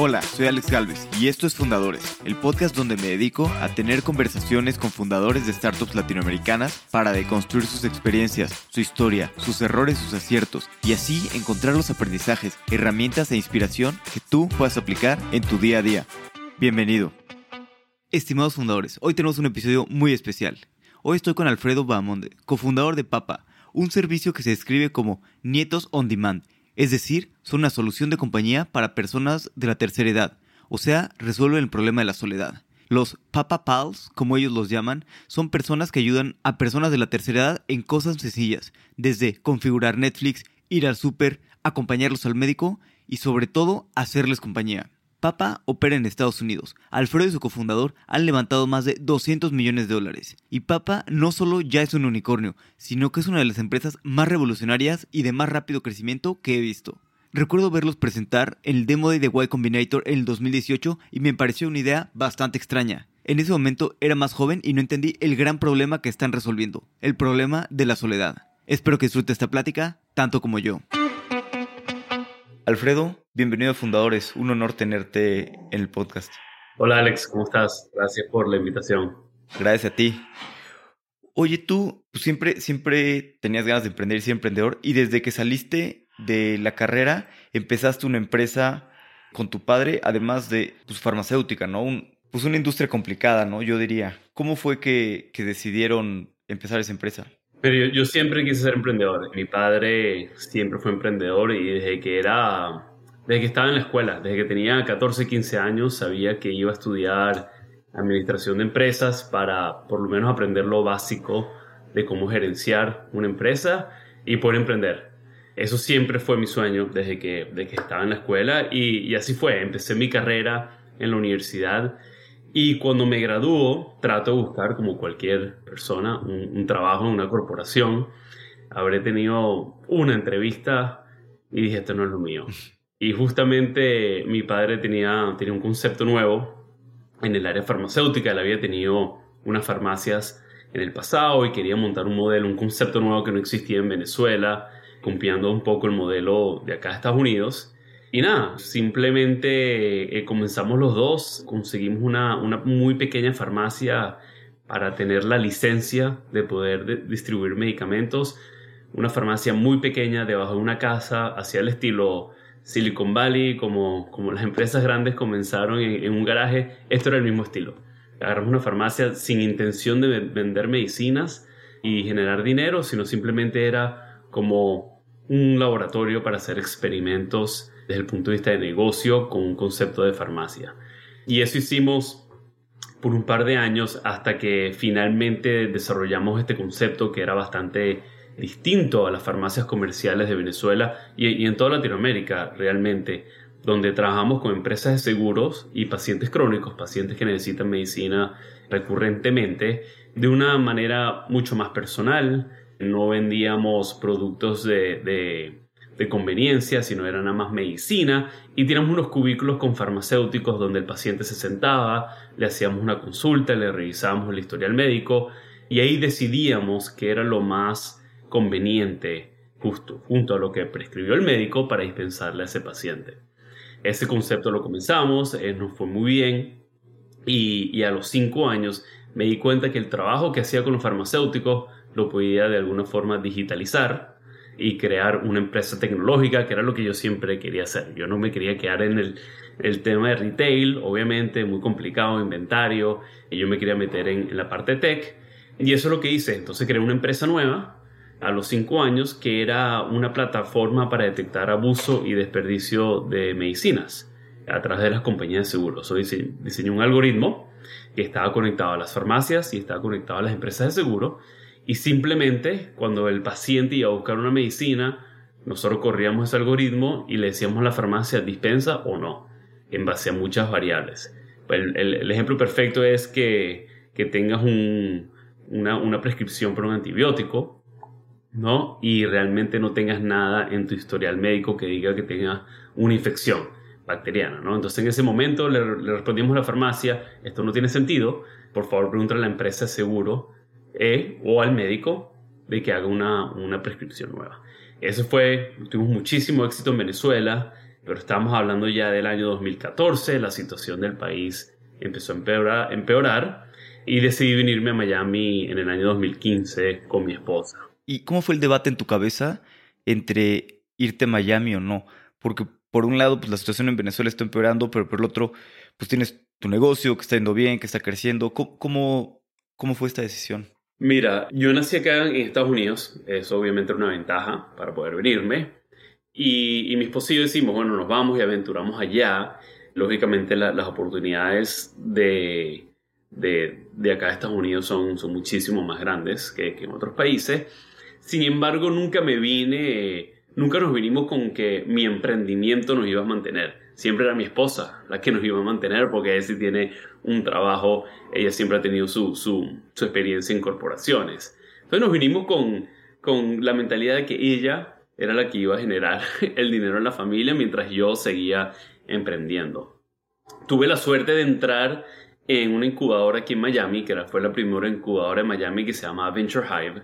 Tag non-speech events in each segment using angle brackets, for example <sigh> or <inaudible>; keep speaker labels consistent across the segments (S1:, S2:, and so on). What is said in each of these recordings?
S1: Hola, soy Alex Galvez y esto es Fundadores, el podcast donde me dedico a tener conversaciones con fundadores de startups latinoamericanas para deconstruir sus experiencias, su historia, sus errores, sus aciertos y así encontrar los aprendizajes, herramientas e inspiración que tú puedas aplicar en tu día a día. Bienvenido. Estimados fundadores, hoy tenemos un episodio muy especial. Hoy estoy con Alfredo Bahamonde, cofundador de Papa, un servicio que se describe como Nietos on Demand es decir, son una solución de compañía para personas de la tercera edad, o sea, resuelven el problema de la soledad. Los Papa Pals, como ellos los llaman, son personas que ayudan a personas de la tercera edad en cosas sencillas, desde configurar Netflix, ir al súper, acompañarlos al médico y sobre todo hacerles compañía. Papa opera en Estados Unidos. Alfredo y su cofundador han levantado más de 200 millones de dólares. Y Papa no solo ya es un unicornio, sino que es una de las empresas más revolucionarias y de más rápido crecimiento que he visto. Recuerdo verlos presentar en el Demo Day de Y Combinator en el 2018 y me pareció una idea bastante extraña. En ese momento era más joven y no entendí el gran problema que están resolviendo, el problema de la soledad. Espero que disfrute esta plática tanto como yo. Alfredo, bienvenido a Fundadores. Un honor tenerte en el podcast.
S2: Hola Alex, ¿cómo estás? Gracias por la invitación.
S1: Gracias a ti. Oye, tú siempre, siempre tenías ganas de emprender y ser emprendedor y desde que saliste de la carrera empezaste una empresa con tu padre, además de pues, farmacéutica, ¿no? pues una industria complicada, ¿no? Yo diría. ¿Cómo fue que, que decidieron empezar esa empresa?
S2: Pero yo, siempre quise ser emprendedor. Mi padre siempre fue emprendedor y desde que era, desde que estaba en la escuela, desde que tenía 14, 15 años, sabía que iba a estudiar administración de empresas para por lo menos aprender lo básico de cómo gerenciar una empresa y poder emprender. Eso siempre fue mi sueño desde que, desde que estaba en la escuela y, y así fue. Empecé mi carrera en la universidad y cuando me gradúo, trato de buscar, como cualquier persona, un, trabajo en una corporación. Habré tenido una entrevista y dije, esto no es lo mío. <laughs> Y justamente mi padre tenía, tenía un concepto nuevo en el área farmacéutica. Él había tenido unas farmacias en el pasado y quería montar un modelo, un concepto nuevo que no existía en Venezuela, copiando un poco el modelo de acá de Estados Unidos. Y nada, simplemente eh, comenzamos los dos, conseguimos una, una, muy pequeña farmacia para tener la licencia de poder distribuir medicamentos, una farmacia muy pequeña debajo de una casa, hacia el estilo Silicon Valley, como, como las empresas grandes comenzaron en, en un garaje, esto era el mismo estilo. Agarramos una farmacia sin intención de vender medicinas y generar dinero, sino simplemente era como un laboratorio para hacer experimentos desde el punto de vista de negocio con un concepto de farmacia. Y eso hicimos por un par de años hasta que finalmente desarrollamos este concepto que era bastante distinto a las farmacias comerciales de Venezuela y, en toda Latinoamérica realmente, donde trabajamos con empresas de seguros y pacientes crónicos, pacientes que necesitan medicina recurrentemente, de una manera mucho más personal. No vendíamos productos de de conveniencia, sino era nada más medicina, y teníamos unos cubículos con farmacéuticos donde el paciente se sentaba, le hacíamos una consulta, le revisábamos el historial médico, y ahí decidíamos qué era lo más conveniente, justo, junto a lo que prescribió el médico para dispensarle a ese paciente. Ese concepto lo comenzamos, eh, nos fue muy bien, y, y a los cinco años me di cuenta que el trabajo que hacía con los farmacéuticos lo podía de alguna forma digitalizar, y crear una empresa tecnológica, que era lo que yo siempre quería hacer. Yo no me quería quedar en el, el tema de retail, obviamente, muy complicado, inventario, y yo me quería meter en, la parte tech. Y eso es lo que hice. Entonces creé una empresa nueva a los cinco años que era una plataforma para detectar abuso y desperdicio de medicinas a través de las compañías de seguros. diseñé, diseñé un algoritmo que estaba conectado a las farmacias y estaba conectado a las empresas de seguro y simplemente cuando el paciente iba a buscar una medicina, nosotros corríamos ese algoritmo y le decíamos a la farmacia dispensa o no, en base a muchas variables. El, el, ejemplo perfecto es que, que tengas un, una, una, prescripción por un antibiótico, ¿no? Y realmente no tengas nada en tu historial médico que diga que tengas una infección bacteriana, ¿no? Entonces en ese momento le, le respondimos a la farmacia, esto no tiene sentido, por favor pregúntale a la empresa de seguro e, o al médico de que haga una, una prescripción nueva. Eso fue, tuvimos muchísimo éxito en Venezuela, Pero estamos hablando ya del año 2014, la situación del país empezó a empeorar, empeorar y decidí venirme a Miami en el año 2015 con mi esposa.
S1: ¿Y cómo fue el debate en tu cabeza entre irte a Miami o no? Porque por un lado, pues la situación en Venezuela está empeorando, pero por el otro, pues tienes tu negocio que está yendo bien, que está creciendo. ¿Cómo, cómo, fue esta decisión?
S2: Mira, yo nací acá en Estados Unidos, es obviamente una ventaja para poder venirme. Y, y mi esposo decimos, bueno, nos vamos y aventuramos allá. Lógicamente las oportunidades de, de, de, acá a Estados Unidos son, son muchísimo más grandes que, que en otros países. Sin embargo, nunca me vine nunca nos vinimos con que mi emprendimiento nos iba a mantener. Siempre era mi esposa la que nos iba a mantener porque ella sí tiene un trabajo, ella siempre ha tenido su, su, experiencia en corporaciones. Entonces nos vinimos con, con la mentalidad de que ella era la que iba a generar <laughs> el dinero en la familia mientras yo seguía emprendiendo. Tuve la suerte de entrar en una incubadora aquí en Miami, que fue la primera incubadora en Miami que se llama Venture Hive,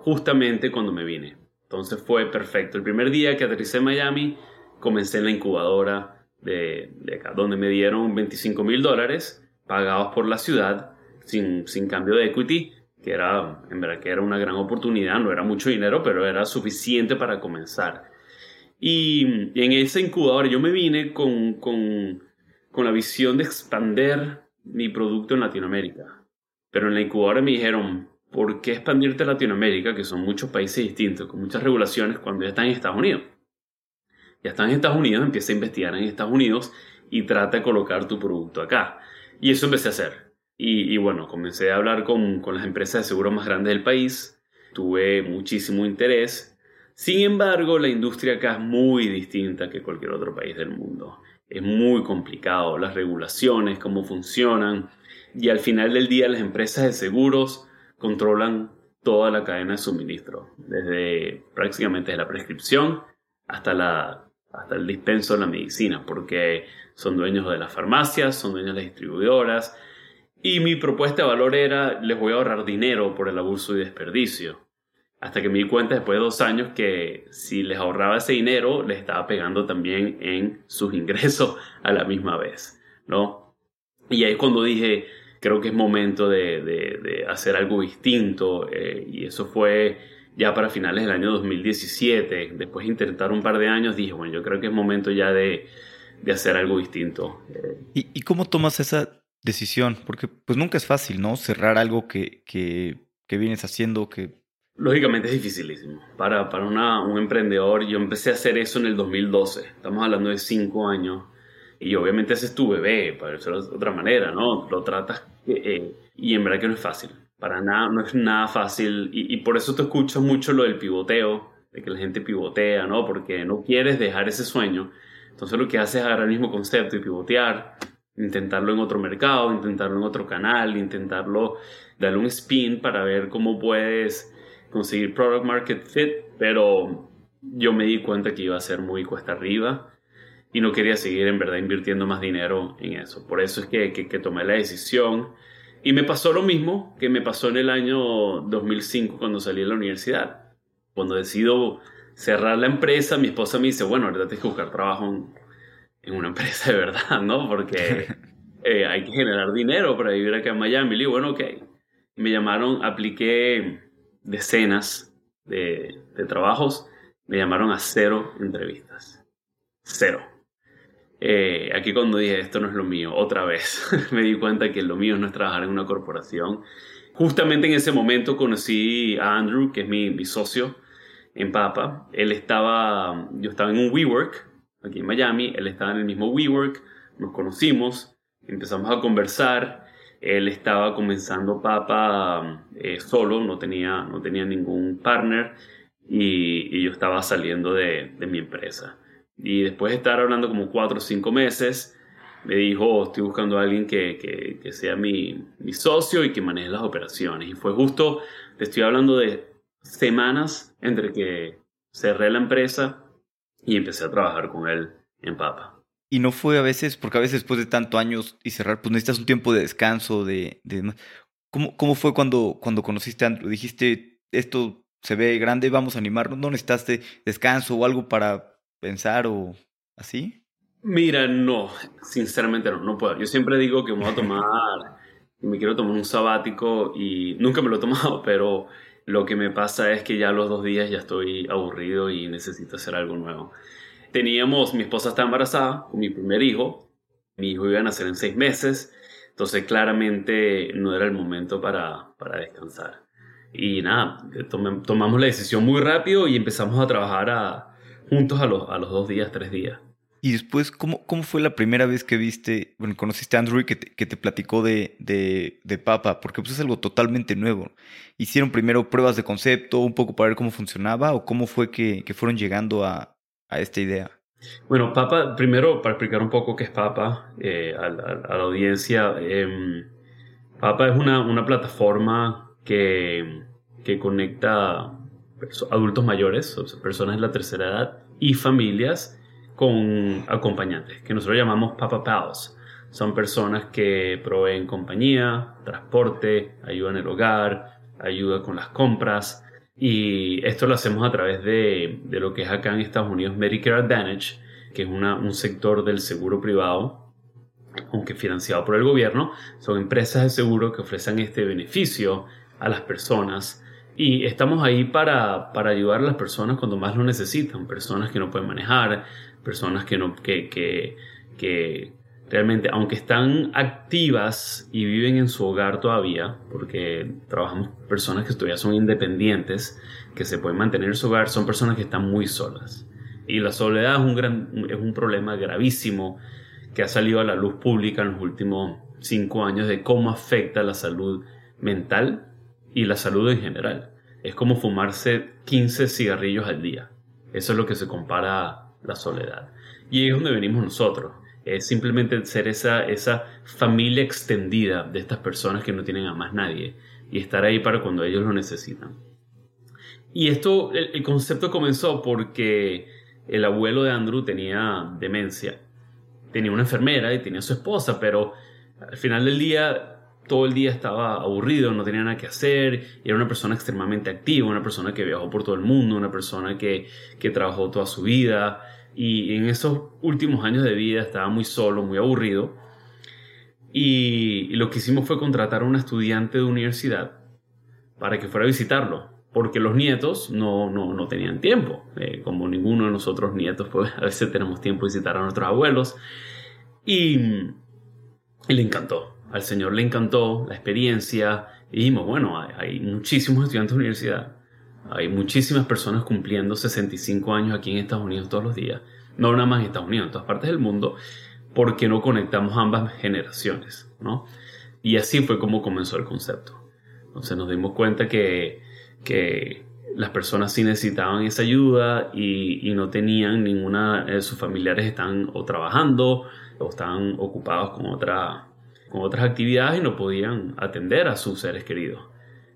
S2: justamente cuando me vine. Entonces fue perfecto. El primer día que aterricé Miami, comencé en la incubadora de, acá, donde me dieron 25 mil dólares pagados por la ciudad sin, sin cambio de equity, que era, en verdad que era una gran oportunidad, no era mucho dinero, pero era suficiente para comenzar. Y, en esa incubadora yo me vine con, con, con la visión de expander mi producto en Latinoamérica. Pero en la incubadora me dijeron, ¿por qué expandirte a Latinoamérica, que son muchos países distintos, con muchas regulaciones, cuando ya están en Estados Unidos? Ya están en Estados Unidos, empieza a investigar en Estados Unidos y trata de colocar tu producto acá. Y eso empecé a hacer. Y, bueno, comencé a hablar con, con las empresas de seguro más grandes del país, tuve muchísimo interés. Sin embargo, la industria acá es muy distinta que cualquier otro país del mundo. Es muy complicado, las regulaciones, cómo funcionan. Y al final del día, las empresas de seguros controlan toda la cadena de suministro, desde prácticamente la prescripción hasta, la, hasta el dispenso de la medicina, porque son dueños de las farmacias, son dueños de distribuidoras, y mi propuesta de valor era, les voy a ahorrar dinero por el abuso y desperdicio. Hasta que me di cuenta después de dos años que si les ahorraba ese dinero, les estaba pegando también en sus ingresos a la misma vez, ¿no? Y ahí es cuando dije, creo que es momento de, hacer algo distinto eh, y eso fue ya para finales del año 2017. Después de intentar un par de años dije, bueno, yo creo que es momento ya de, hacer algo distinto.
S1: ¿Y, cómo tomas esa decisión? Porque pues nunca es fácil, ¿no? Cerrar algo que, que, vienes haciendo que...
S2: Lógicamente es dificilísimo. Para, para un emprendedor, yo empecé a hacer eso en el 2012. Estamos hablando de cinco años. Y obviamente ese es tu bebé, para decirlo de otra manera, ¿no? Lo tratas eh, y en verdad que no es fácil. Para nada, no es nada fácil. Y, por eso te escucho mucho lo del pivoteo, de que la gente pivotea, ¿no? Porque no quieres dejar ese sueño. Entonces lo que haces es agarrar el mismo concepto y pivotear, intentarlo en otro mercado, intentarlo en otro canal, intentarlo, darle un spin para ver cómo puedes conseguir product market fit, pero yo me di cuenta que iba a ser muy cuesta arriba y no quería seguir en verdad invirtiendo más dinero en eso. Por eso es que, que, tomé la decisión. Y me pasó lo mismo que me pasó en el año 2005 cuando salí de la universidad. Cuando decido cerrar la empresa, mi esposa me dice, bueno, ahorita tienes que buscar trabajo en, en una <laughs> empresa de verdad, ¿no? Porque <laughs> eh, hay que generar dinero para vivir acá en Miami. Y digo, bueno, ok. Me llamaron, apliqué decenas de, de trabajos, me llamaron a cero entrevistas. Cero. Eh, aquí cuando dije esto no es lo mío, otra vez <laughs> me di cuenta que lo mío no es trabajar en una corporación. Justamente en ese momento conocí a Andrew, que es mi, mi socio en Papa. Él estaba, yo estaba en un WeWork aquí en Miami, él estaba en el mismo WeWork, nos conocimos, empezamos a conversar. Él estaba comenzando Papa eh, solo, no tenía, no tenía ningún partner y, y yo estaba saliendo de, de mi empresa. Y después de estar hablando como cuatro o cinco meses, me dijo, estoy buscando a alguien que, que, sea mi, mi, socio y que maneje las operaciones. Y fue justo, te estoy hablando de semanas entre que cerré la empresa y empecé a trabajar con él en Papa.
S1: Y no fue a veces, porque a veces después de tantos años y cerrar, pues necesitas un tiempo de descanso, de... de... ¿Cómo, ¿Cómo fue cuando, cuando conociste a Andrew? Dijiste, esto se ve grande, vamos a animarnos, ¿no necesitaste descanso o algo para pensar o así?
S2: Mira, no, sinceramente no, no puedo. Yo siempre digo que me voy a tomar, <laughs> me quiero tomar un sabático y nunca me lo he tomado, <laughs> pero lo que me pasa es que ya los dos días ya estoy aburrido y necesito hacer algo nuevo. Teníamos, mi esposa está embarazada con mi primer hijo, mi hijo iba a nacer en seis meses, entonces claramente no era el momento para, para descansar. Y nada, tomamos la decisión muy rápido y empezamos a trabajar juntos a los, a los dos días, tres días.
S1: Y después, ¿cómo, ¿cómo fue la primera vez que viste, bueno, conociste a Andrew y que te, que te platicó de, de, de, Papa? Porque pues es algo totalmente nuevo. ¿Hicieron primero pruebas de concepto, un poco para ver cómo funcionaba o cómo fue que, que fueron llegando a, a, esta idea?
S2: Bueno, Papa, primero para explicar un poco qué es Papa eh, a, la, a, la, audiencia. Eh, Papa es una, una plataforma que, que conecta adultos mayores, personas de la tercera edad y familias con acompañantes, que nosotros llamamos Papa Pals. Son personas que proveen compañía, transporte, ayuda en el hogar, ayuda con las compras. Y esto lo hacemos a través de, de lo que es acá en Estados Unidos Medicare Advantage, que es una, un sector del seguro privado, aunque financiado por el gobierno. Son empresas de seguro que ofrecen este beneficio a las personas y estamos ahí para, para, ayudar a las personas cuando más lo necesitan, personas que no pueden manejar, personas que, no, que, que, realmente, aunque están activas y viven en su hogar todavía, porque trabajamos personas que todavía son independientes, que se pueden mantener en su hogar, son personas que están muy solas. Y la soledad es un, gran, es un problema gravísimo que ha salido a la luz pública en los últimos cinco años de cómo afecta la salud mental y la salud en general. Es como fumarse 15 cigarrillos al día. Eso es lo que se compara la soledad. Y es donde venimos nosotros. Es simplemente ser esa, esa familia extendida de estas personas que no tienen a más nadie y estar ahí para cuando ellos lo necesitan. Y esto, el, concepto comenzó porque el abuelo de Andrew tenía demencia. Tenía una enfermera y tenía su esposa, pero al final del día todo el día estaba aburrido, no tenía nada que hacer, era una persona extremadamente activa, una persona que viajó por todo el mundo, una persona que, que trabajó toda su vida y en esos últimos años de vida estaba muy solo, muy aburrido. Y, lo que hicimos fue contratar a una estudiante de universidad para que fuera a visitarlo, porque los nietos no, no, no tenían tiempo. Eh, como ninguno de nosotros nietos, pues <laughs> a veces tenemos tiempo de visitar a nuestros abuelos. Y, y le encantó. Al señor le encantó la experiencia. Y dijimos, bueno, hay, muchísimos estudiantes de universidad hay muchísimas personas cumpliendo 65 años aquí en Estados Unidos todos los días. No nada más en Estados Unidos, en todas partes del mundo, porque no conectamos ambas generaciones, ¿no? Y así fue como comenzó el concepto. Entonces nos dimos cuenta que, que las personas sí necesitaban esa ayuda y, y no tenían ninguna, eh, sus familiares están o trabajando o están ocupados con, otra, con otras actividades y no podían atender a sus seres queridos.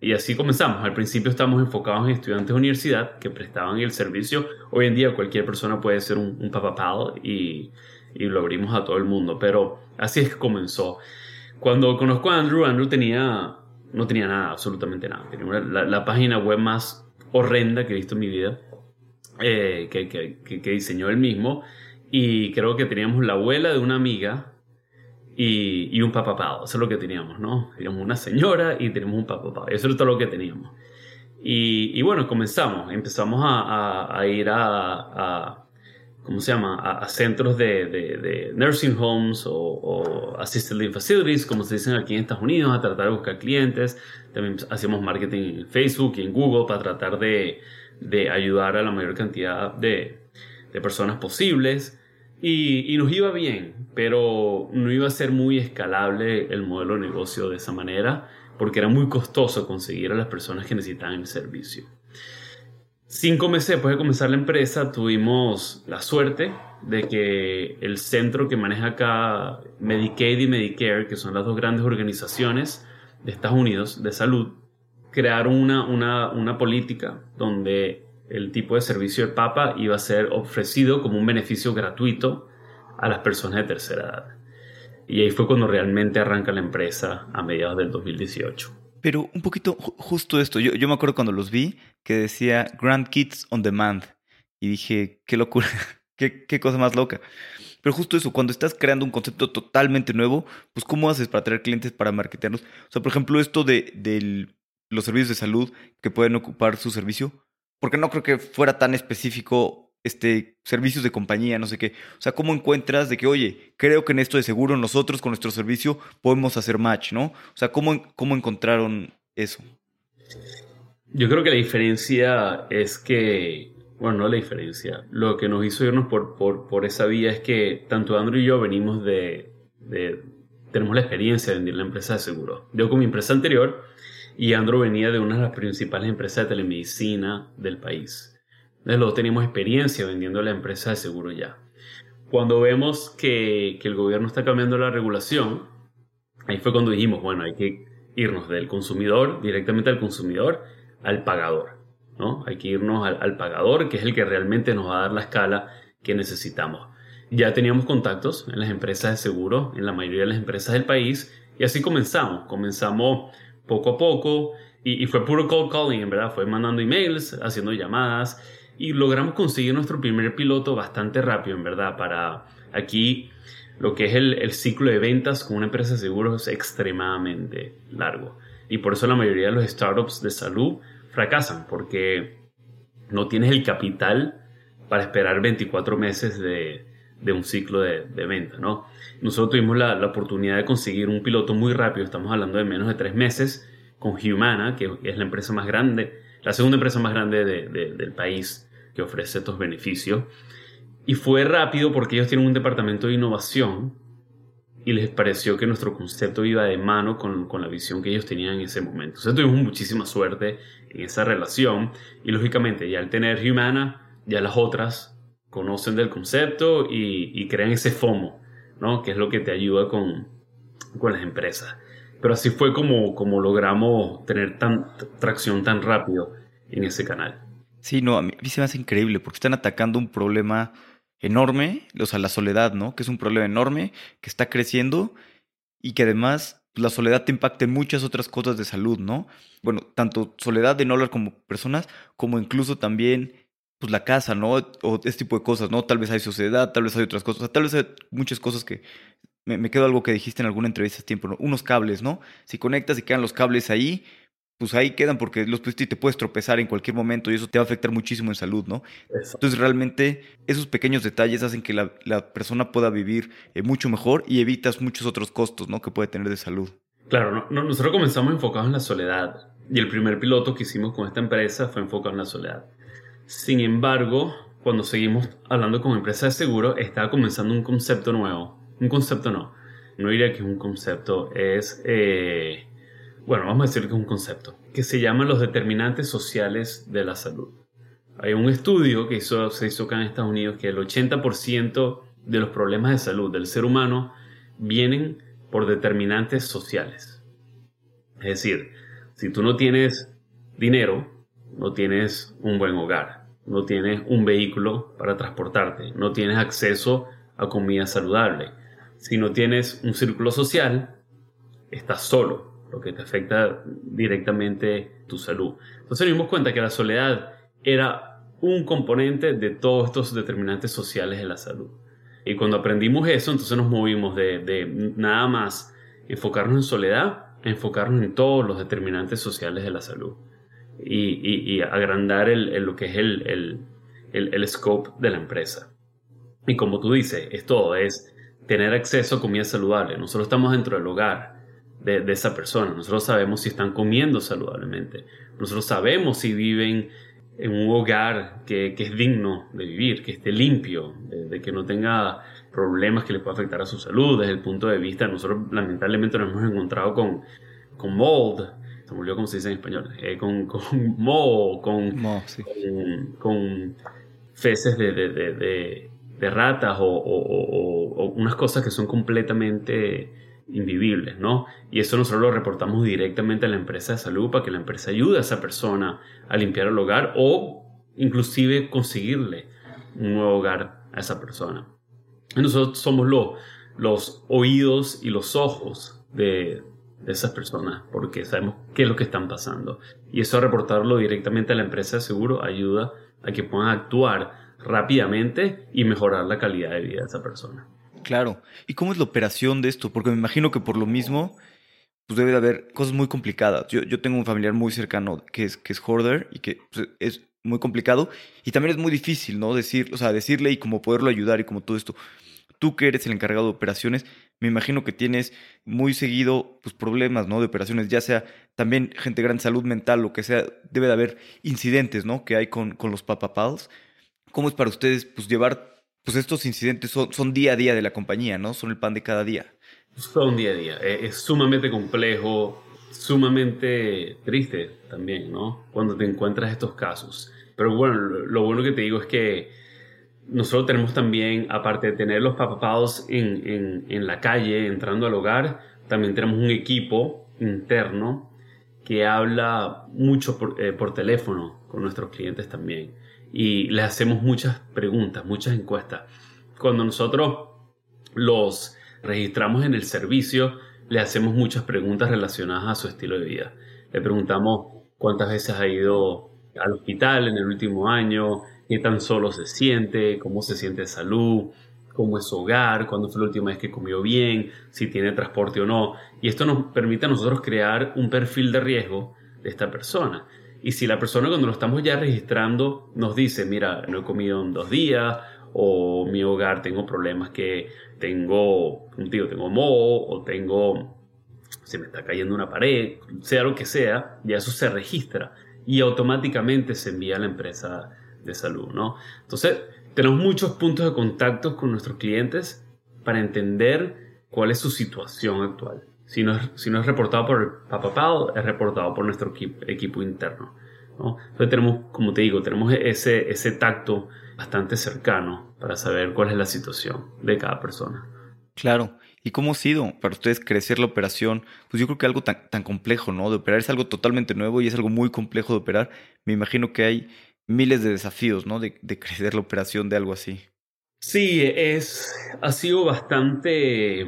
S2: Y así comenzamos. Al principio estamos enfocados en estudiantes de universidad que prestaban el servicio. Hoy en día cualquier persona puede ser un, un papapal y, y lo abrimos a todo el mundo. Pero así es que comenzó. Cuando conozco a Andrew, Andrew tenía, no tenía nada, absolutamente nada. Tenía la, página web más horrenda que he visto en mi vida, eh, que, que, que diseñó él mismo. Y creo que teníamos la abuela de una amiga y, un papapado. Eso es lo que teníamos, ¿no? Teníamos una señora y tenemos un papapado. Eso es todo lo que teníamos. Y, y bueno, comenzamos. Empezamos a, a, ir a, a, ¿cómo se llama? A, centros de, de, de, nursing homes o, o, assisted living facilities, como se dicen aquí en Estados Unidos, a tratar de buscar clientes. También hacíamos marketing en Facebook y en Google para tratar de, de ayudar a la mayor cantidad de, de personas posibles. Y, nos iba bien, pero no iba a ser muy escalable el modelo de negocio de esa manera, porque era muy costoso conseguir a las personas que necesitaban el servicio. Cinco meses después de comenzar la empresa, tuvimos la suerte de que el centro que maneja acá Medicaid y Medicare, que son las dos grandes organizaciones de Estados Unidos de salud, crearon una, una, una política donde el tipo de servicio de Papa iba a ser ofrecido como un beneficio gratuito a las personas de tercera edad. Y ahí fue cuando realmente arranca la empresa a mediados del 2018.
S1: Pero un poquito justo esto, yo, yo me acuerdo cuando los vi que decía Grand Kids on Demand y dije, qué locura. <laughs> qué, qué cosa más loca. Pero justo eso, cuando estás creando un concepto totalmente nuevo, pues ¿cómo haces para traer clientes para marketearlos? O sea, por ejemplo, esto de, de los servicios de salud que pueden ocupar su servicio, porque no creo que fuera tan específico este, servicios de compañía, no sé qué. O sea, ¿cómo encuentras de que, oye, creo que en esto de seguro nosotros con nuestro servicio podemos hacer match, ¿no? O sea, ¿cómo, cómo encontraron eso?
S2: Yo creo que la diferencia es que, bueno, no la diferencia, lo que nos hizo irnos por, por, por esa vía es que tanto Andrew y yo venimos de, de, tenemos la experiencia de vender la empresa de seguro. Yo con mi empresa anterior y Andrew venía de una de las principales empresas de telemedicina del país. Entonces, luego teníamos experiencia vendiendo la empresa de seguro ya. Cuando vemos que, que el gobierno está cambiando la regulación, ahí fue cuando dijimos, bueno, hay que irnos del consumidor directamente al consumidor al pagador. ¿no? Hay que irnos al, pagador, que es el que realmente nos va a dar la escala que necesitamos. Ya teníamos contactos en las empresas de seguro, en la mayoría de las empresas del país, y así comenzamos. Comenzamos poco a poco, y, y fue puro cold calling, en verdad. Fue mandando emails, haciendo llamadas, y logramos conseguir nuestro primer piloto bastante rápido, en verdad. Para aquí, lo que es el, ciclo de ventas con una empresa de seguros es extremadamente largo. Y por eso la mayoría de los startups de salud fracasan, porque no tienes el capital para esperar 24 meses de, de un ciclo de, de, venta, ¿no? Nosotros tuvimos la, la, oportunidad de conseguir un piloto muy rápido, estamos hablando de menos de tres meses, con Humana, que es la empresa más grande, la segunda empresa más grande de, del país que ofrece estos beneficios. Y fue rápido porque ellos tienen un departamento de innovación y les pareció que nuestro concepto iba de mano con, con, la visión que ellos tenían en ese momento. Entonces tuvimos muchísima suerte en esa relación y lógicamente ya al tener Humana, ya las otras conocen del concepto y, y crean ese FOMO, ¿no? que es lo que te ayuda con, con las empresas. Pero así fue como, como logramos tener tan, tracción tan rápido en ese canal.
S1: Sí, no, a mí, se me hace increíble porque están atacando un problema enorme, o sea, la soledad, ¿no? Que es un problema enorme, que está creciendo y que además pues, la soledad te impacta en muchas otras cosas de salud, ¿no? Bueno, tanto soledad de no hablar como personas, como incluso también pues la casa, ¿no? O este tipo de cosas, ¿no? Tal vez hay sociedad, tal vez hay otras cosas, o sea, tal vez hay muchas cosas que me, me quedo algo que dijiste en alguna entrevista hace tiempo, ¿no? Unos cables, ¿no? Si conectas y quedan los cables ahí, pues ahí quedan porque los pues, te puedes tropezar en cualquier momento y eso te va a afectar muchísimo en salud, ¿no? Eso. Entonces realmente esos pequeños detalles hacen que la, la persona pueda vivir eh, mucho mejor y evitas muchos otros costos, ¿no? Que puede tener de salud.
S2: Claro, no, no, nosotros comenzamos enfocados en la soledad y el primer piloto que hicimos con esta empresa fue enfocado en la soledad. Sin embargo, cuando seguimos hablando con empresas de seguro, estaba comenzando un concepto nuevo. Un concepto no. No diría que es un concepto, es... Eh, bueno, vamos a decir que es un concepto, que se llama los determinantes sociales de la salud. Hay un estudio que hizo, se hizo acá en Estados Unidos que el 80% de los problemas de salud del ser humano vienen por determinantes sociales. Es decir, si tú no tienes dinero, no tienes un buen hogar, no tienes un vehículo para transportarte, no tienes acceso a comida saludable, si no tienes un círculo social, estás solo, lo que te afecta directamente tu salud. Entonces nos dimos cuenta que la soledad era un componente de todos estos determinantes sociales de la salud. Y cuando aprendimos eso, entonces nos movimos de, de nada más enfocarnos en soledad a enfocarnos en todos los determinantes sociales de la salud. Y, y, agrandar el, lo que es el, el scope de la empresa. Y como tú dices, es todo, es tener acceso a comida saludable. Nosotros estamos dentro del hogar de, de, esa persona. Nosotros sabemos si están comiendo saludablemente. Nosotros sabemos si viven en un hogar que, que es digno de vivir, que esté limpio, de, de, que no tenga problemas que le pueda afectar a su salud desde el punto de vista. Nosotros lamentablemente nos hemos encontrado con, con mold, se me olvidó cómo se dice en español, eh, con, con <laughs> moho, con,
S1: Mo, sí.
S2: con, con, feces de, de, de, de ratas o, o, o, o, unas cosas que son completamente invivibles, ¿no? Y eso nosotros lo reportamos directamente a la empresa de salud para que la empresa ayude a esa persona a limpiar el hogar o inclusive conseguirle un nuevo hogar a esa persona. Y nosotros somos lo, los oídos y los ojos de, de esas personas porque sabemos qué es lo que están pasando. Y eso reportarlo directamente a la empresa de seguro ayuda a que puedan actuar rápidamente y mejorar la calidad de vida de esa persona.
S1: Claro. ¿Y cómo es la operación de esto? Porque me imagino que por lo mismo, pues debe de haber cosas muy complicadas. Yo, yo tengo un familiar muy cercano que es, que es hoarder y que pues, es muy complicado y también es muy difícil, ¿no? Decir, o sea, decirle y como poderlo ayudar y como todo esto. Tú que eres el encargado de operaciones, me imagino que tienes muy seguido pues, problemas, ¿no? De operaciones, ya sea también gente de gran salud mental, lo que sea, debe de haber incidentes, ¿no? Que hay con, con los papapals. ¿Cómo es para ustedes pues, llevar pues estos incidentes son, día a día de la compañía, ¿no? Son el pan de cada día.
S2: Son día a día. Eh, es, sumamente complejo, sumamente triste también, ¿no? Cuando te encuentras estos casos. Pero bueno, lo bueno que te digo es que nosotros tenemos también, aparte de tener los papapados en, en, la calle, entrando al hogar, también tenemos un equipo interno que habla mucho por, eh, por teléfono con nuestros clientes también y les hacemos muchas preguntas, muchas encuestas. Cuando nosotros los registramos en el servicio, le hacemos muchas preguntas relacionadas a su estilo de vida. Le preguntamos cuántas veces ha ido al hospital en el último año, qué tan solo se siente, cómo se siente de salud, cómo es su hogar, cuándo fue la última vez que comió bien, si tiene transporte o no. Y esto nos permite a nosotros crear un perfil de riesgo de esta persona. Y si la persona cuando lo estamos ya registrando nos dice, mira, no he comido en dos días, o mi hogar tengo problemas que tengo, un tío, tengo moho, o tengo, se me está cayendo una pared, sea lo que sea, ya eso se registra y automáticamente se envía a la empresa de salud, ¿no? Entonces, tenemos muchos puntos de contacto con nuestros clientes para entender cuál es su situación actual. Si no es, si no es reportado por el papapado, es reportado por nuestro equipo, interno. ¿no? Entonces tenemos, como te digo, tenemos ese, ese tacto bastante cercano para saber cuál es la situación de cada persona.
S1: Claro. ¿Y cómo ha sido para ustedes crecer la operación? Pues yo creo que algo tan, tan complejo, ¿no? De operar es algo totalmente nuevo y es algo muy complejo de operar. Me imagino que hay miles de desafíos, ¿no? De, de crecer la operación de algo así.
S2: Sí, es, ha sido bastante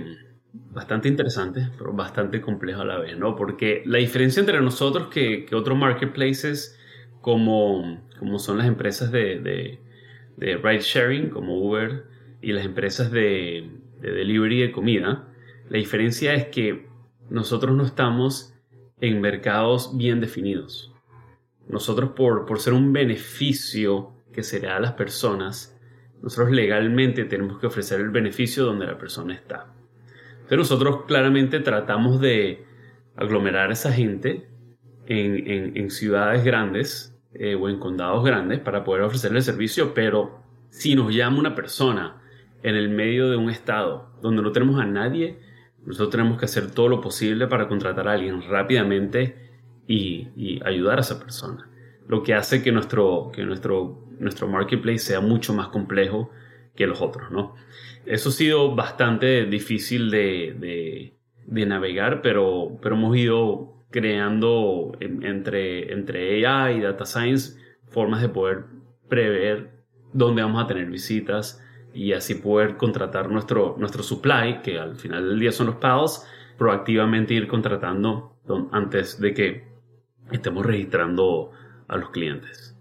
S2: bastante interesante, pero bastante complejo a la vez, ¿no? Porque la diferencia entre nosotros que, que otros marketplaces como, como son las empresas de, de, de, ride sharing, como Uber, y las empresas de, de delivery de comida, la diferencia es que nosotros no estamos en mercados bien definidos. Nosotros por, por ser un beneficio que se le da a las personas, nosotros legalmente tenemos que ofrecer el beneficio donde la persona está. Pero nosotros claramente tratamos de aglomerar a esa gente en, ciudades grandes eh, o en condados grandes para poder ofrecerle servicio, pero si nos llama una persona en el medio de un estado donde no tenemos a nadie, nosotros tenemos que hacer todo lo posible para contratar a alguien rápidamente y, ayudar a esa persona. Lo que hace que nuestro, que nuestro, nuestro marketplace sea mucho más complejo que los otros, ¿no? Eso ha sido bastante difícil de, navegar, pero, pero hemos ido creando entre, entre AI y Data Science formas de poder prever dónde vamos a tener visitas y así poder contratar nuestro, nuestro supply, que al final del día son los PALs, proactivamente ir contratando antes de que estemos registrando a los clientes.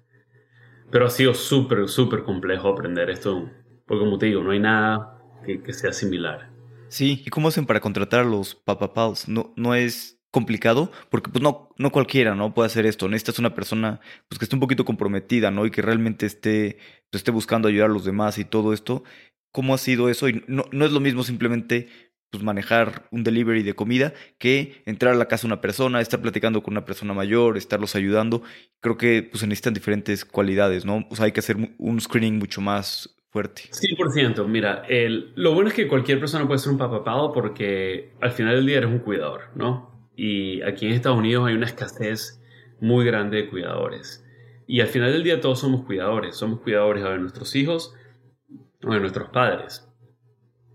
S2: Pero ha sido súper, súper complejo aprender esto porque como te digo, no hay nada que, sea similar.
S1: Sí, ¿y cómo hacen para contratar a los papapals? No, no es complicado, porque pues no, no cualquiera, ¿no? Puede hacer esto. Necesitas una persona pues que esté un poquito comprometida, ¿no? Y que realmente esté, pues, esté buscando ayudar a los demás y todo esto. ¿Cómo ha sido eso? Y no, no es lo mismo simplemente pues manejar un delivery de comida que entrar a la casa de una persona, estar platicando con una persona mayor, estarlos ayudando. Creo que pues se necesitan diferentes cualidades, ¿no? O sea, hay que hacer un screening mucho más fuerte.
S2: 100%. Mira, el, lo bueno es que cualquier persona puede ser un papapado porque al final del día eres un cuidador, ¿no? Y aquí en Estados Unidos hay una escasez muy grande de cuidadores. Y al final del día todos somos cuidadores. Somos cuidadores de nuestros hijos o de nuestros padres.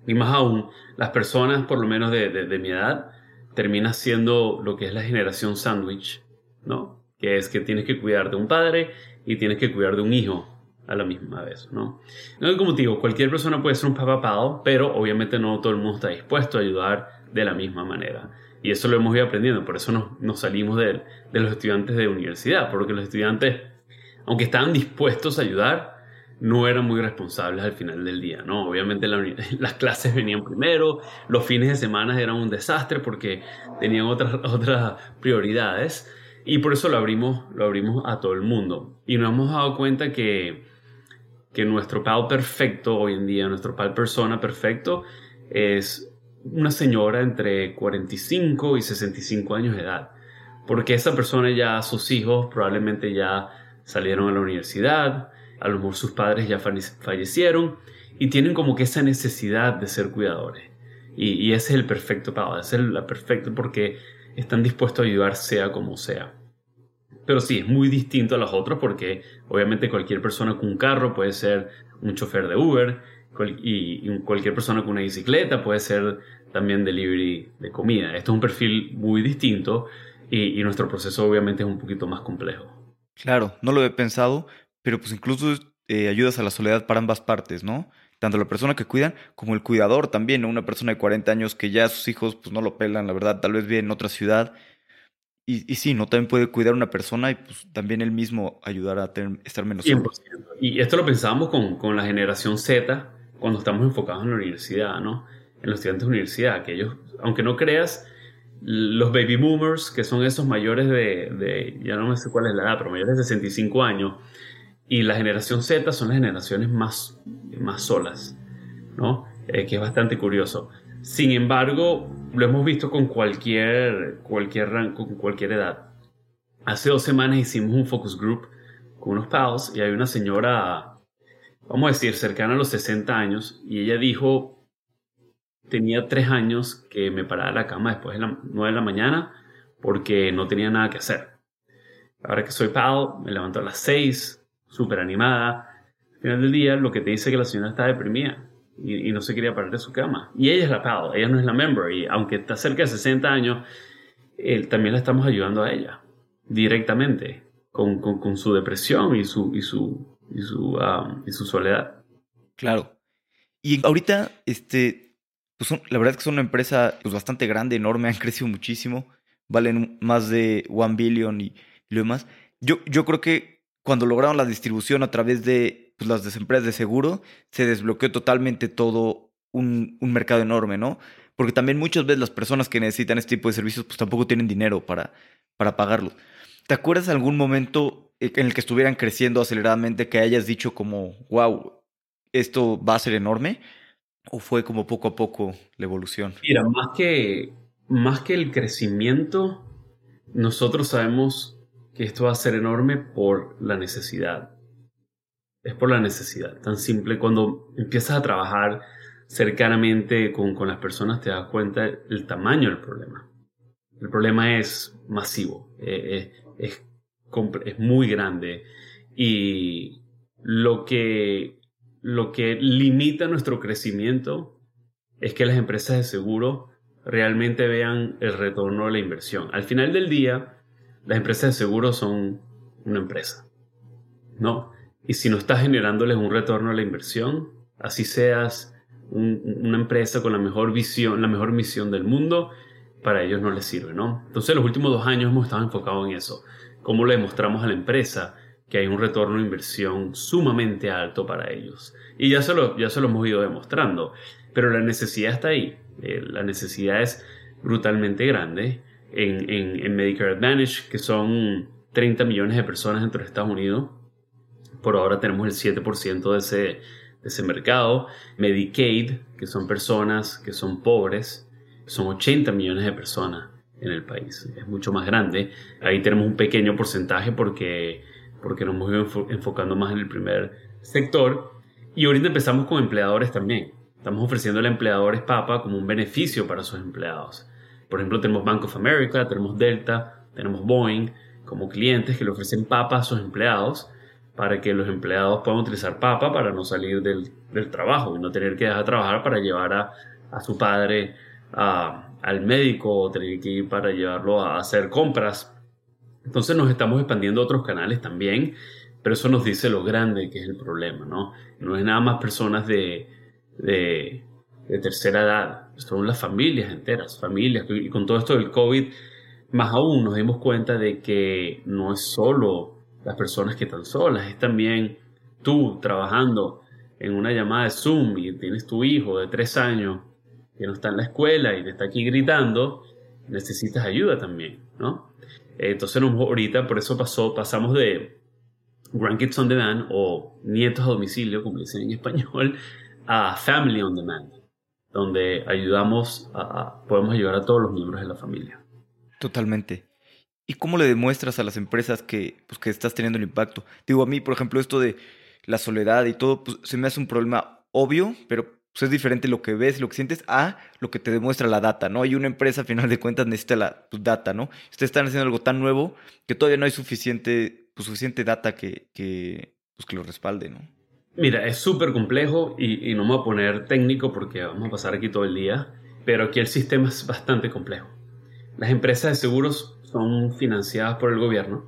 S2: Y más aún, las personas, por lo menos de, mi edad, terminan siendo lo que es la generación sándwich, ¿no? Que es que tienes que cuidar de un padre y tienes que cuidar de un hijo a la misma vez, ¿no? como te digo, cualquier persona puede ser un papapado, pero obviamente no todo el mundo está dispuesto a ayudar de la misma manera. Y eso lo hemos ido aprendiendo, por eso nos, nos salimos de, de, los estudiantes de universidad, porque los estudiantes, aunque estaban dispuestos a ayudar, no eran muy responsables al final del día, ¿no? Obviamente <laughs> las clases venían primero, los fines de semana eran un desastre porque tenían otras, <laughs> otras prioridades y por eso lo abrimos, lo abrimos a todo el mundo. Y nos hemos dado cuenta que, que nuestro PAL perfecto hoy en día, nuestro PAL persona perfecto es una señora entre 45 y 65 años de edad. Porque esa persona ya, sus hijos probablemente ya salieron a la universidad, a lo mejor sus padres ya fallecieron y tienen como que esa necesidad de ser cuidadores. Y, ese es el perfecto pago, ese es el perfecto porque están dispuestos a ayudar sea como sea. Pero sí, es muy distinto a los otros porque obviamente cualquier persona con un carro puede ser un chofer de Uber y cualquier persona con una bicicleta puede ser también delivery de comida. Esto es un perfil muy distinto y, y nuestro proceso obviamente es un poquito más complejo.
S1: Claro, no lo he pensado, pero pues incluso eh, ayudas a la soledad para ambas partes, ¿no? Tanto la persona que cuidan como el cuidador también. Una persona de 40 años que ya sus hijos pues no lo pelan, la verdad, tal vez vive en otra ciudad. Y, y sí, ¿no? También puede cuidar a una persona y pues también él mismo ayudar a tener, estar menos
S2: solo. Y esto lo pensábamos con, con la generación Z cuando estamos enfocados en la universidad, ¿no? En los estudiantes de universidad, que ellos, aunque no creas, los baby boomers, que son esos mayores de, de, ya no me sé cuál es la edad, pero mayores de 65 años, y la generación Z son las generaciones más, más solas, ¿no? Eh, que es bastante curioso. Sin embargo, lo hemos visto con cualquier, cualquier rango, con cualquier edad. Hace dos semanas hicimos un focus group con unos pals y hay una señora, vamos a decir, cercana a los 60 años y ella dijo, tenía tres años que me paraba de la cama después de las 9 de la mañana porque no tenía nada que hacer. Ahora que soy pal, me levanto a las 6, súper animada. Al final del día, lo que te dice que la señora está deprimida y, no se quería parar de su cama. Y ella es la PAL, ella no es la member. Y aunque está cerca de 60 años, él, también la estamos ayudando a ella directamente con, con, su depresión y su, y su, y su, um, y su soledad.
S1: Claro. Y ahorita, este, pues la verdad es que son una empresa pues, bastante grande, enorme, <laughs> han crecido muchísimo, valen más de one billion y, y lo demás. Yo, yo creo que cuando lograron la distribución a través de pues, las empresas de seguro, se desbloqueó totalmente todo un, mercado enorme, ¿no? Porque también muchas veces las personas que necesitan este tipo de servicios pues tampoco tienen dinero para, para pagarlos. ¿Te acuerdas de algún momento en el que estuvieran creciendo aceleradamente que hayas dicho como, wow, esto va a ser enorme? ¿O fue como poco a poco la evolución?
S2: Mira, más que, más que el crecimiento, nosotros sabemos que esto va a ser enorme por la necesidad. Es por la necesidad. Tan simple. Cuando empiezas a trabajar cercanamente con, las personas te das cuenta del tamaño del problema. El problema es masivo, eh, es, es, muy grande y lo que, lo que limita nuestro crecimiento es que las empresas de seguro realmente vean el retorno de la inversión. Al final del día, las empresas de seguro son una empresa, ¿no? Y si no estás generándoles un retorno a la inversión, así seas una empresa con la mejor visión, la mejor misión del mundo, para ellos no les sirve, ¿no? Entonces, los últimos dos años hemos estado enfocados en eso. Cómo le demostramos a la empresa que hay un retorno de inversión sumamente alto para ellos. Y ya se lo, ya se hemos ido demostrando. Pero la necesidad está ahí. Eh, la necesidad es brutalmente grande en, Medicare Advantage, que son 30 millones de personas dentro de Estados Unidos. Por ahora tenemos el 7% de ese, de ese mercado. Medicaid, que son personas que son pobres, son 80 millones de personas en el país. Es mucho más grande. Ahí tenemos un pequeño porcentaje porque, porque nos hemos ido enfocando más en el primer sector. Y ahorita empezamos con empleadores también. Estamos ofreciendo a empleadores PAPA como un beneficio para sus empleados. Por ejemplo, tenemos Bank of America, tenemos Delta, tenemos Boeing como clientes que le ofrecen papa a sus empleados para que los empleados puedan utilizar papa para no salir del, trabajo y no tener que dejar de trabajar para llevar a, su padre al médico o tener que ir para llevarlo a hacer compras. Entonces nos estamos expandiendo a otros canales también, pero eso nos dice lo grande que es el problema, ¿no? No es nada más personas de, de de tercera edad, son las familias enteras, familias, y con todo esto del COVID, más aún nos dimos cuenta de que no es solo las personas que están solas, es también tú trabajando en una llamada de Zoom y tienes tu hijo de tres años que no está en la escuela y te está aquí gritando, necesitas ayuda también, ¿no? Entonces ahorita por eso pasó, pasamos de Grandkids on Demand o nietos a domicilio, como dicen en español, a Family on Demand, donde ayudamos a, podemos ayudar a todos los miembros de la familia.
S1: Totalmente. ¿Y cómo le demuestras a las empresas que, pues, que estás teniendo el impacto? Digo, a mí, por ejemplo, esto de la soledad y todo, pues, se me hace un problema obvio, pero pues, es diferente lo que ves lo que sientes a lo que te demuestra la data, ¿no? Y una empresa, a final de cuentas, necesita la tu data, ¿no? Ustedes están haciendo algo tan nuevo que todavía no hay suficiente, pues, suficiente data que, que, pues, que lo respalde, ¿no?
S2: Mira, es súper complejo y, y no me voy a poner técnico porque vamos a pasar aquí todo el día, pero aquí el sistema es bastante complejo. Las empresas de seguros son financiadas por el gobierno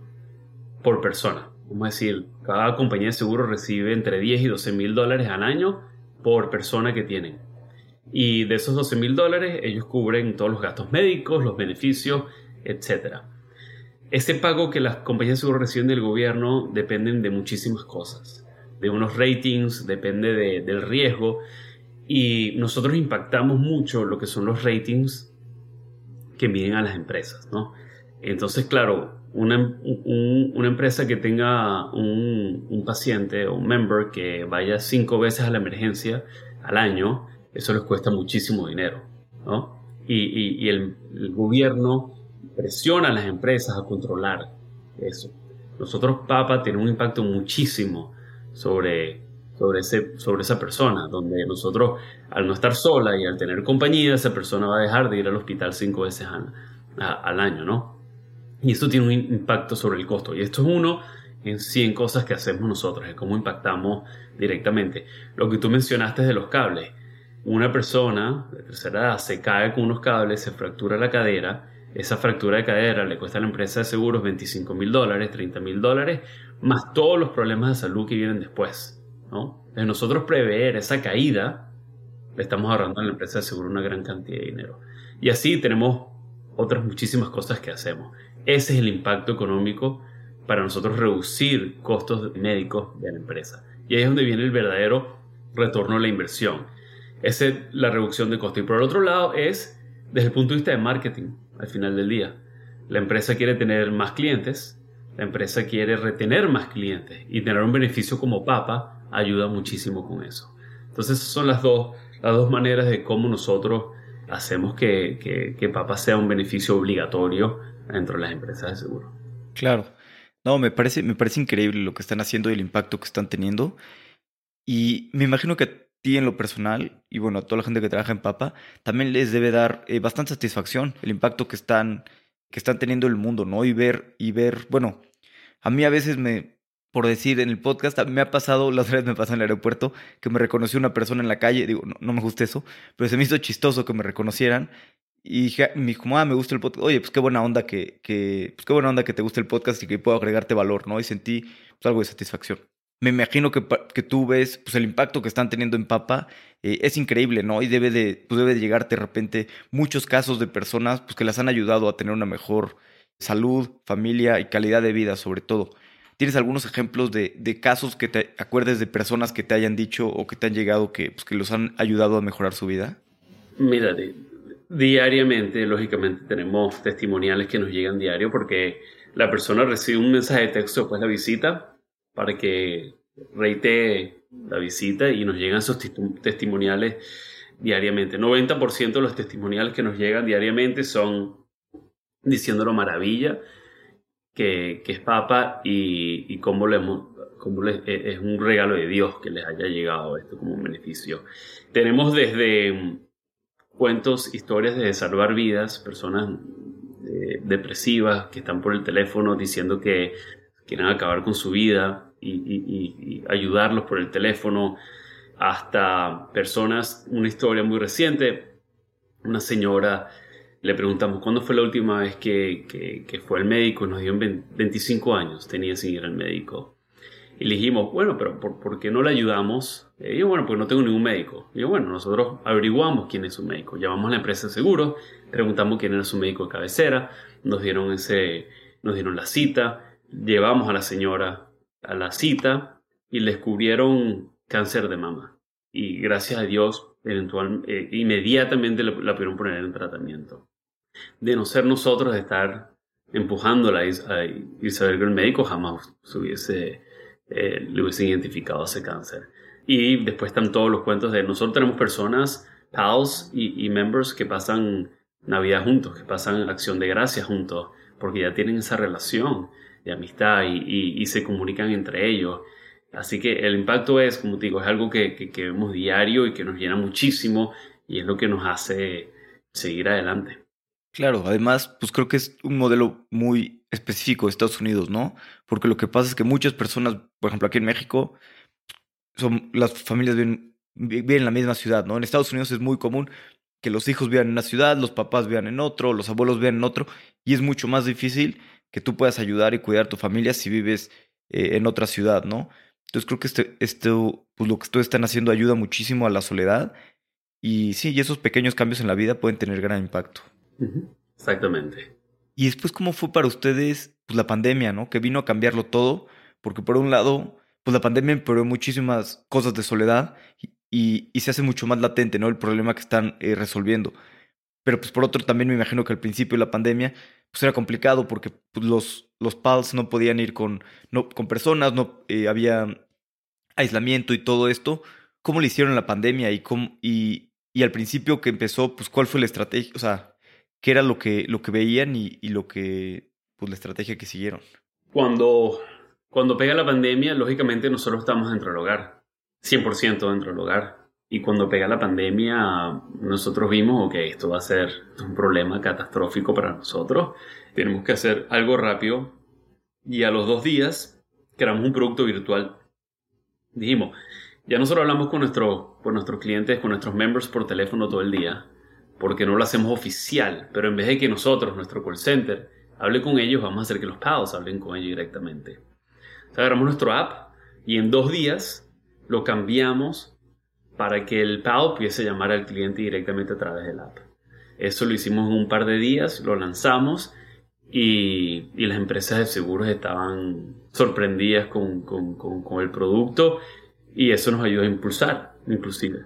S2: por persona. Vamos a decir, cada compañía de seguros recibe entre 10 y 12 mil dólares al año por persona que tienen. Y de esos 12 mil dólares ellos cubren todos los gastos médicos, los beneficios, etc. Ese pago que las compañías de seguros reciben del gobierno dependen de muchísimas cosas de unos ratings, depende del riesgo. Y nosotros impactamos mucho lo que son los ratings que miden a las empresas, ¿no? Entonces, claro, una, una empresa que tenga un, un, paciente o un member que vaya cinco veces a la emergencia al año, eso les cuesta muchísimo dinero, ¿no? Y, y, el, el, gobierno presiona a las empresas a controlar eso. Nosotros, Papa, tiene un impacto muchísimo sobre, sobre, ese, sobre esa persona, donde nosotros, al no estar sola y al tener compañía, esa persona va a dejar de ir al hospital cinco veces al, año, ¿no? Y esto tiene un impacto sobre el costo. Y esto es uno en 100 cosas que hacemos nosotros, es cómo impactamos directamente. Lo que tú mencionaste de los cables. Una persona de tercera edad se cae con unos cables, se fractura la cadera, esa fractura de cadera le cuesta a la empresa de seguros 25 mil dólares, 30 mil dólares, más todos los problemas de salud que vienen después. ¿no? Entonces nosotros prever esa caída, le estamos ahorrando a la empresa de seguro una gran cantidad de dinero. Y así tenemos otras muchísimas cosas que hacemos. Ese es el impacto económico para nosotros reducir costos médicos de la empresa. Y ahí es donde viene el verdadero retorno a la inversión. Esa es la reducción de costos. Y por el otro lado es desde el punto de vista de marketing, al final del día. La empresa quiere tener más clientes, la empresa quiere retener más clientes y tener un beneficio como Papa ayuda muchísimo con eso. Entonces, son las dos, las dos maneras de cómo nosotros hacemos que, que, Papa sea un beneficio obligatorio dentro de las empresas seguro.
S1: Claro. No, me parece, me parece increíble lo que están haciendo y el impacto que están teniendo. Y me imagino que a ti en lo personal, y bueno, a toda la gente que trabaja en Papa, también les debe dar eh, bastante satisfacción el impacto que están, que están teniendo el mundo, ¿no? Y ver, y ver, bueno, a mí a veces me, por decir en el podcast, me ha pasado, la otra vez me pasó en el aeropuerto, que me reconoció una persona en la calle, digo, no, me gusta eso, pero se me hizo chistoso que me reconocieran y me dijo, ah, me gusta el podcast. Oye, pues qué buena onda que, que, pues qué buena onda que te guste el podcast y que puedo agregarte valor, ¿no? Y sentí pues, algo de satisfacción. Me imagino que, que tú ves pues, el impacto que están teniendo en Papa. Eh, es increíble, ¿no? Y debe de, pues, debe de llegarte de repente muchos casos de personas pues, que las han ayudado a tener una mejor salud, familia y calidad de vida sobre todo. ¿Tienes algunos ejemplos de, de, casos que te acuerdes de personas que te hayan dicho o que te han llegado que, pues, que los han ayudado a mejorar su vida?
S2: Mira, diariamente, lógicamente, tenemos testimoniales que nos llegan diario porque la persona recibe un mensaje de texto después de la visita para que reite la visita y nos llegan esos testimoniales diariamente. 90% de los testimoniales que nos llegan diariamente son diciéndolo maravilla que, es Papa y, y cómo, e, es un regalo de Dios que les haya llegado esto como un beneficio. Tenemos desde cuentos, historias de salvar vidas, personas eh, depresivas que están por el teléfono diciendo que quieren acabar con su vida y, ayudarlos por el teléfono, hasta personas, una historia muy reciente, una señora le preguntamos cuándo fue la última vez que, que, fue al médico, nos dio 25 años, tenía sin ir al médico. Y le dijimos, bueno, pero ¿por, qué no le ayudamos? Y yo, bueno, pues no tengo ningún médico. Y yo, bueno, nosotros averiguamos quién es su médico. Llamamos a la empresa de seguros, preguntamos quién era su médico de cabecera, nos dieron, ese, nos dieron la cita, llevamos a la señora a la cita, y le descubrieron cáncer de mama. Y gracias a Dios, eventual, eh, inmediatamente la, pudieron poner en tratamiento. De no ser nosotros de estar empujándola y, y saber que el médico jamás se hubiese, eh, le hubiese identificado ese cáncer. Y después están todos los cuentos de nosotros tenemos personas, pals y, members que pasan Navidad juntos, que pasan acción de gracias juntos, porque ya tienen esa relación de amistad y, y se comunican entre ellos. Así que el impacto es, como te digo, es algo que, que, vemos diario y que nos llena muchísimo y es lo que nos hace seguir adelante.
S1: Claro, además, pues creo que es un modelo muy específico de Estados Unidos, ¿no? Porque lo que pasa es que muchas personas, por ejemplo, aquí en México, son, las familias viven, viven en la misma ciudad, ¿no? En Estados Unidos es muy común que los hijos vivan en una ciudad, los papás vivan en otro, los abuelos vivan en otro, y es mucho más difícil que tú puedas ayudar y cuidar a tu familia si vives eh, en otra ciudad, ¿no? Entonces creo que este, esto, pues lo que ustedes están haciendo ayuda muchísimo a la soledad. Y sí, y esos pequeños cambios en la vida pueden tener gran impacto.
S2: Exactamente.
S1: Y después, ¿cómo fue para ustedes pues, la pandemia, ¿no? Que vino a cambiarlo todo. Porque por un lado, pues la pandemia empeoró muchísimas cosas de soledad y, se hace mucho más latente, ¿no? El problema que están eh, resolviendo. Pero pues por otro también me imagino que al principio de la pandemia pues era complicado porque pues, los, los PALs no podían ir con, no, con personas, no eh, había aislamiento y todo esto. ¿Cómo le hicieron la pandemia y, cómo, y, y al principio que empezó, pues cuál fue la estrategia? O sea, ¿qué era lo que, lo que veían y, y lo que, pues la estrategia que siguieron?
S2: Cuando, cuando pega la pandemia, lógicamente nosotros estamos dentro del hogar, 100% dentro del hogar. Y cuando pega la pandemia, nosotros vimos, ok, esto va a ser un problema catastrófico para nosotros. Tenemos que hacer algo rápido. Y a los dos días, creamos un producto virtual. Dijimos, ya nosotros hablamos con, nuestro, con nuestros clientes, con nuestros members por teléfono todo el día, porque no lo hacemos oficial. Pero en vez de que nosotros, nuestro call center, hable con ellos, vamos a hacer que los pagos hablen con ellos directamente. Entonces agarramos nuestro app y en dos días lo cambiamos para que el PAO pudiese llamar al cliente directamente a través del app. Eso lo hicimos en un par de días, lo lanzamos y, las empresas de seguros estaban sorprendidas con, el producto y eso nos ayudó a impulsar, inclusive,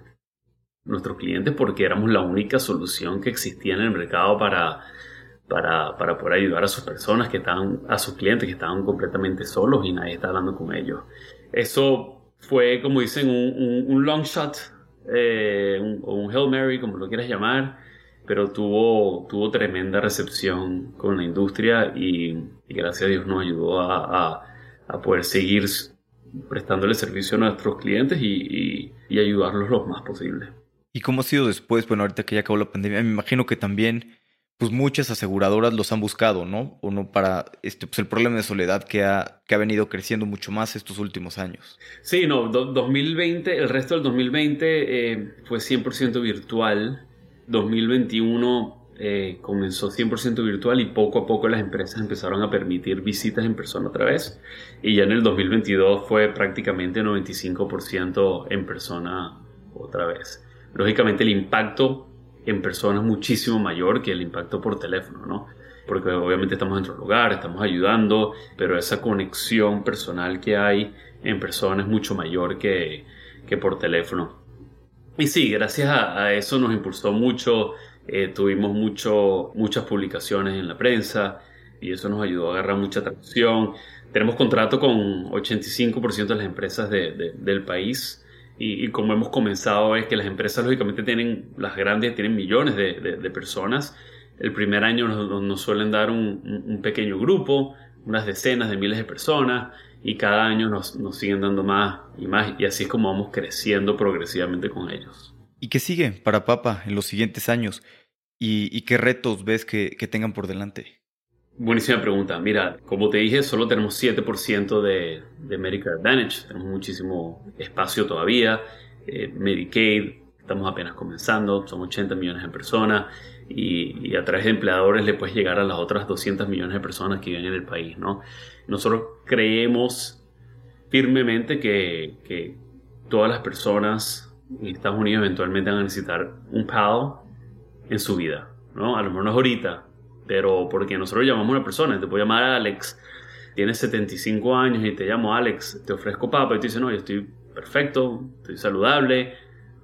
S2: nuestros clientes porque éramos la única solución que existía en el mercado para, para, poder ayudar a sus personas que estaban, a sus clientes que estaban completamente solos y nadie estaba hablando con ellos. Eso fue, como dicen, un, long shot eh, o un Hail Mary, como lo quieras llamar, pero tuvo, tuvo tremenda recepción con la industria y, gracias a Dios nos ayudó a, poder seguir prestándole servicio a nuestros clientes y, y, ayudarlos lo más posible.
S1: ¿Y cómo ha sido después? Bueno, ahorita que ya acabó la pandemia, me imagino que también pues muchas aseguradoras los han buscado, ¿no? O no para este, pues el problema de soledad que ha, que ha venido creciendo mucho más estos últimos años.
S2: Sí, no, 2020, el resto del 2020 eh, fue 100% virtual. 2021 eh, comenzó 100% virtual y poco a poco las empresas empezaron a permitir visitas en persona otra vez. Y ya en el 2022 fue prácticamente 95% en persona otra vez. Lógicamente el impacto en personas muchísimo mayor que el impacto por teléfono, ¿no? Porque obviamente estamos dentro del hogar, estamos ayudando, pero esa conexión personal que hay en persona es mucho mayor que, que por teléfono. Y sí, gracias a, eso nos impulsó mucho, eh, tuvimos mucho, muchas publicaciones en la prensa y eso nos ayudó a agarrar mucha atracción. Tenemos contrato con 85% de las empresas del país y, como hemos comenzado es que las empresas lógicamente tienen, las grandes tienen millones de, de, personas. El primer año nos, nos suelen dar un, un, pequeño grupo, unas decenas de miles de personas y cada año nos, nos, siguen dando más y más y así es como vamos creciendo progresivamente con ellos.
S1: ¿Y qué sigue para Papa en los siguientes años? ¿Y, y qué retos ves que, que tengan por delante?
S2: Buenísima pregunta. Mira, como te dije, solo tenemos 7% de, de Medicare Advantage. Tenemos muchísimo espacio todavía. Eh, Medicaid, estamos apenas comenzando. Son 80 millones de personas. Y, a través de empleadores le puedes llegar a las otras 200 millones de personas que viven en el país, ¿no? Nosotros creemos firmemente que, que todas las personas en Estados Unidos eventualmente van a necesitar un PAL en su vida, ¿no? A lo mejor no es ahorita, pero porque nosotros llamamos a una persona, te puedo llamar a Alex tienes 75 años y te llamo Alex, te ofrezco papa y tú dices, no, yo estoy perfecto, estoy saludable,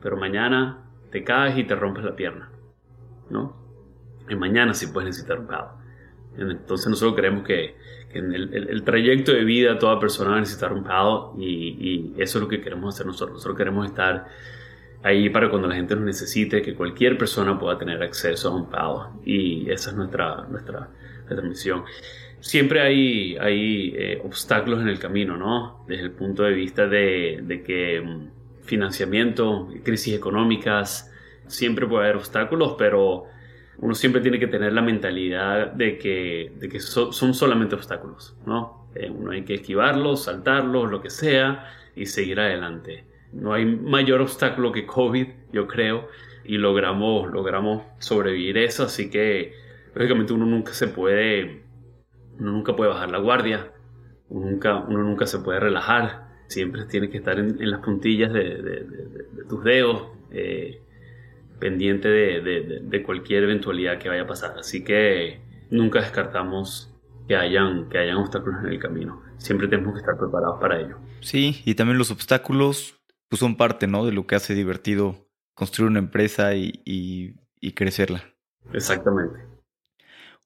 S2: pero mañana te caes y te rompes la pierna, ¿no? Y mañana sí puedes necesitar un pado. Entonces nosotros creemos que, en el, trayecto de vida toda persona va a necesitar un pado y, eso es lo que queremos hacer nosotros. Nosotros queremos estar ahí para cuando la gente nos necesite, que cualquier persona pueda tener acceso a un pado y esa es nuestra, nuestra, misión siempre hay, hay eh, obstáculos en el camino, ¿no? Desde el punto de vista de, que mm, financiamiento, crisis económicas, siempre puede haber obstáculos, pero uno siempre tiene que tener la mentalidad de que, de que son solamente obstáculos, ¿no? Eh, uno hay que esquivarlos, saltarlos, lo que sea, y seguir adelante. No hay mayor obstáculo que COVID, yo creo, y logramos, logramos sobrevivir eso, así que lógicamente uno nunca se puede uno nunca puede bajar la guardia, uno nunca, uno nunca se puede relajar, siempre tiene que estar en, las puntillas de, tus dedos, eh, pendiente de, cualquier eventualidad que vaya a pasar. Así que nunca descartamos que hayan, que hayan obstáculos en el camino. Siempre tenemos que estar preparados para ello.
S1: Sí, y también los obstáculos pues, son parte ¿no? de lo que hace divertido construir una empresa y, y crecerla.
S2: Exactamente.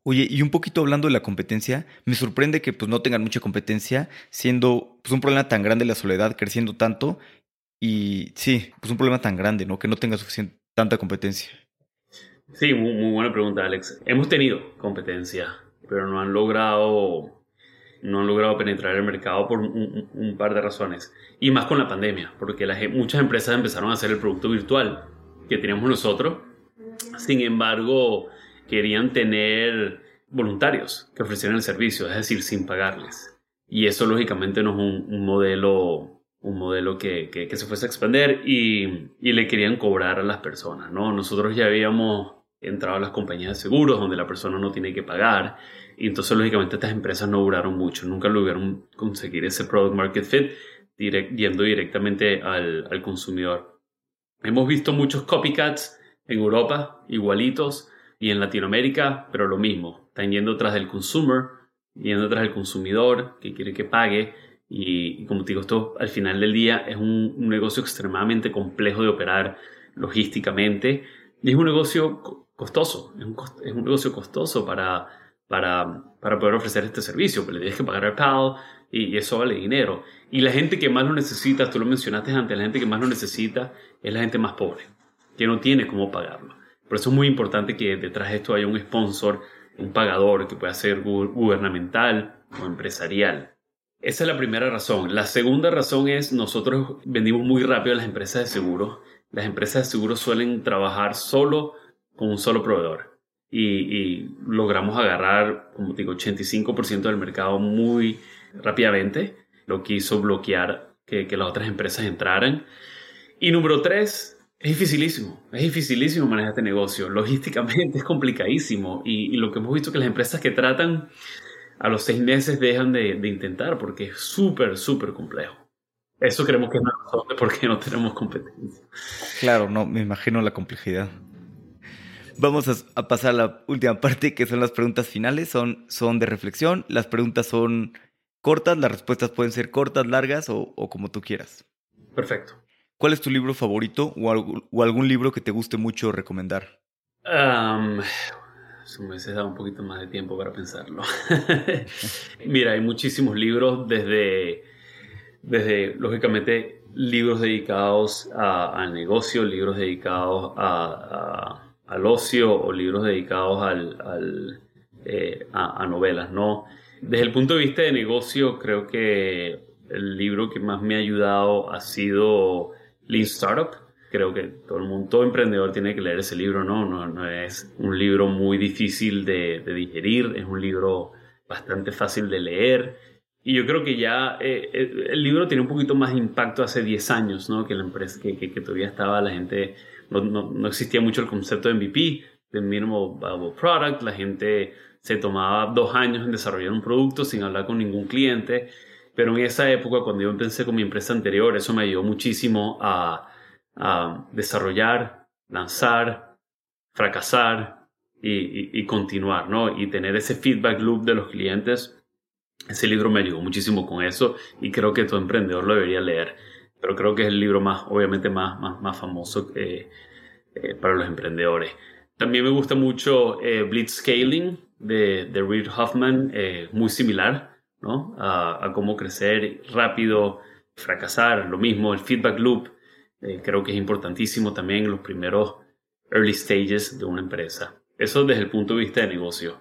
S1: Oye, y un poquito hablando de la competencia, me sorprende que pues no tengan mucha competencia, siendo pues un problema tan grande la soledad, creciendo tanto, y sí, pues un problema tan grande, ¿no? Que no tenga suficiente tanta competencia.
S2: Sí, muy, buena pregunta, Alex. Hemos tenido competencia, pero no han logrado no han logrado penetrar el mercado por un, par de razones. Y más con la pandemia, porque muchas empresas empezaron a hacer el producto virtual que teníamos nosotros. Sin embargo, querían tener voluntarios que ofrecieran el servicio, es decir, sin pagarles. Y eso lógicamente no es un, modelo, un modelo que, que, se fuese a expandir y, y, le querían cobrar a las personas. ¿no? Nosotros ya habíamos entrado a las compañías de seguros donde la persona no tiene que pagar y entonces lógicamente estas empresas no duraron mucho, nunca lograron conseguir ese product market fit yendo directamente al, al consumidor. Hemos visto muchos copycats en Europa, igualitos, y en Latinoamérica, pero lo mismo, están yendo tras del consumer, yendo tras del consumidor que quiere que pague. Y, como te digo, esto al final del día es un, negocio extremadamente complejo de operar logísticamente y es un negocio costoso, es un, es un negocio costoso para, para, para, poder ofrecer este servicio, porque le tienes que pagar al PAL y, eso vale dinero. Y la gente que más lo necesita, tú lo mencionaste antes, la gente que más lo necesita es la gente más pobre, que no tiene cómo pagarlo. Por eso es muy importante que detrás de esto haya un sponsor, un pagador que pueda ser gubernamental o empresarial. Esa es la primera razón. La segunda razón es nosotros vendimos muy rápido a las empresas de seguros. Las empresas de seguros suelen trabajar solo con un solo proveedor. Y, logramos agarrar, como digo, 85% del mercado muy rápidamente, lo que hizo bloquear que, las otras empresas entraran. Y número tres, es dificilísimo, es dificilísimo manejar este negocio. Logísticamente <laughs> es complicadísimo y, lo que hemos visto es que las empresas que tratan a los seis meses dejan de, intentar porque es súper, súper complejo. Eso creemos que es <laughs> una razón de por qué no tenemos competencia.
S1: Claro, no, me imagino la complejidad. Vamos a, pasar a la última parte, que son las preguntas finales. Son, son de reflexión. Las preguntas son cortas, las respuestas pueden ser cortas, largas o, o como tú quieras.
S2: Perfecto.
S1: ¿Cuál es tu libro favorito o, algún libro que te guste mucho recomendar?
S2: Um, me hubiese dado un poquito más de tiempo para pensarlo. <laughs> Mira, hay muchísimos libros, desde, desde lógicamente, libros dedicados al negocio, libros dedicados al ocio o libros dedicados al, eh, a, novelas, ¿no? Desde el punto de vista de negocio, creo que el libro que más me ha ayudado ha sido Lean Startup. Creo que todo el mundo, todo emprendedor tiene que leer ese libro, ¿no? No, es un libro muy difícil de, digerir, es un libro bastante fácil de leer. Y yo creo que ya eh, eh, el libro tiene un poquito más impacto hace 10 años, ¿no? Que la empresa, que, que, todavía estaba la gente, no, existía mucho el concepto de MVP, de Minimal Viable Product, la gente se tomaba dos años en desarrollar un producto sin hablar con ningún cliente pero en esa época, cuando yo empecé con mi empresa anterior, eso me ayudó muchísimo a, desarrollar, lanzar, fracasar y, continuar, ¿no? Y tener ese feedback loop de los clientes ese libro me ayudó muchísimo con eso y creo que todo emprendedor lo debería leer. Pero creo que es el libro más, obviamente, más, más, más famoso eh, eh, para los emprendedores. También me gusta mucho eh, Blitzscaling de, de Reid Hoffman, muy similar ¿no? a, a, cómo crecer rápido, fracasar, lo mismo, el feedback loop. creo que es importantísimo también en los primeros early stages de una empresa. Eso desde el punto de vista de negocio.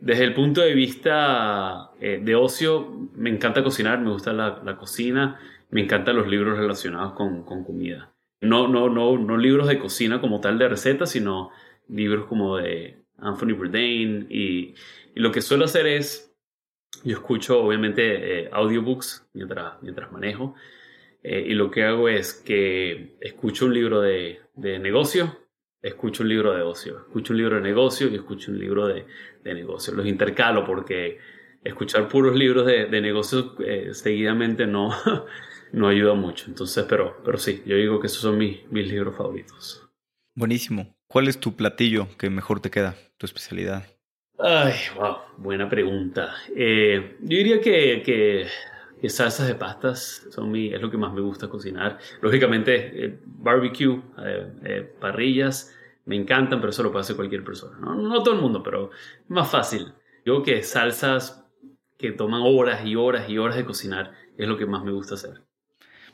S2: Desde el punto de vista eh, de ocio, me encanta cocinar, me gusta la, cocina, me encantan los libros relacionados con, comida. No, no, no, no libros de cocina como tal de recetas, sino libros como de Anthony Bourdain. Y, lo que suelo hacer es, yo escucho obviamente eh, audiobooks mientras, mientras manejo. Eh, y lo que hago es que escucho un libro de, de negocio escucho un libro de ocio, escucho un libro de negocio y escucho un libro de, de negocio. Los intercalo porque escuchar puros libros de, de negocio eh, seguidamente no, <laughs> no ayuda mucho. Entonces, pero, pero sí, yo digo que esos son mis, mis libros favoritos.
S1: Buenísimo. ¿Cuál es tu platillo que mejor te queda, tu especialidad?
S2: Ay, wow, buena pregunta. Eh, yo diría que, que que salsas de pastas son mi, es lo que más me gusta cocinar. Lógicamente, eh, barbecue, eh, parrillas, me encantan, pero eso lo puede hacer cualquier persona. ¿no? no todo el mundo, pero es más fácil. Yo que salsas que toman horas y horas y horas de cocinar es lo que más me gusta hacer.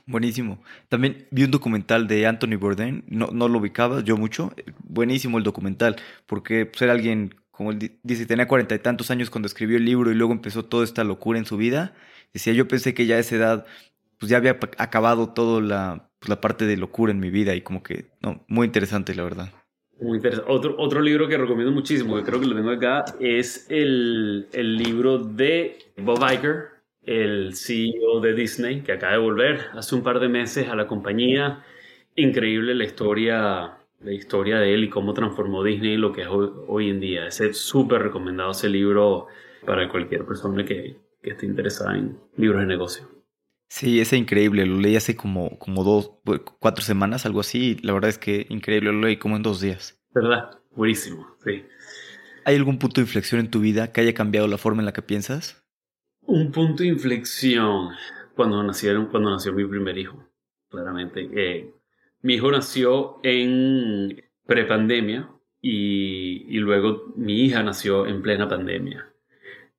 S1: Buenísimo. También vi un documental de Anthony Bourdain, no, no lo ubicaba yo mucho. Buenísimo el documental, porque pues, era alguien, como él dice, tenía cuarenta y tantos años cuando escribió el libro y luego empezó toda esta locura en su vida Decía, yo pensé que ya a esa edad, pues ya había acabado toda la, pues, la parte de locura en mi vida y como que, no, muy interesante, la verdad.
S2: Muy interesante. Otro, otro libro que recomiendo muchísimo, que creo que lo tengo acá, es el, el libro de Bob Iger, el CEO de Disney, que acaba de volver hace un par de meses a la compañía. Increíble la historia, la historia de él y cómo transformó Disney lo que es hoy, hoy en día. Es súper recomendado ese libro para cualquier persona que, que esté interesada en libros de negocio.
S1: Sí, es increíble. Lo leí hace como, como dos, cuatro semanas, algo así. La verdad es que increíble. Lo leí como en dos días.
S2: ¿Verdad? Buenísimo, sí.
S1: ¿Hay algún punto de inflexión en tu vida que haya cambiado la forma en la que piensas?
S2: Un punto de inflexión cuando, nacieron, cuando nació mi primer hijo, claramente. Eh, mi hijo nació en prepandemia y, y luego mi hija nació en plena pandemia.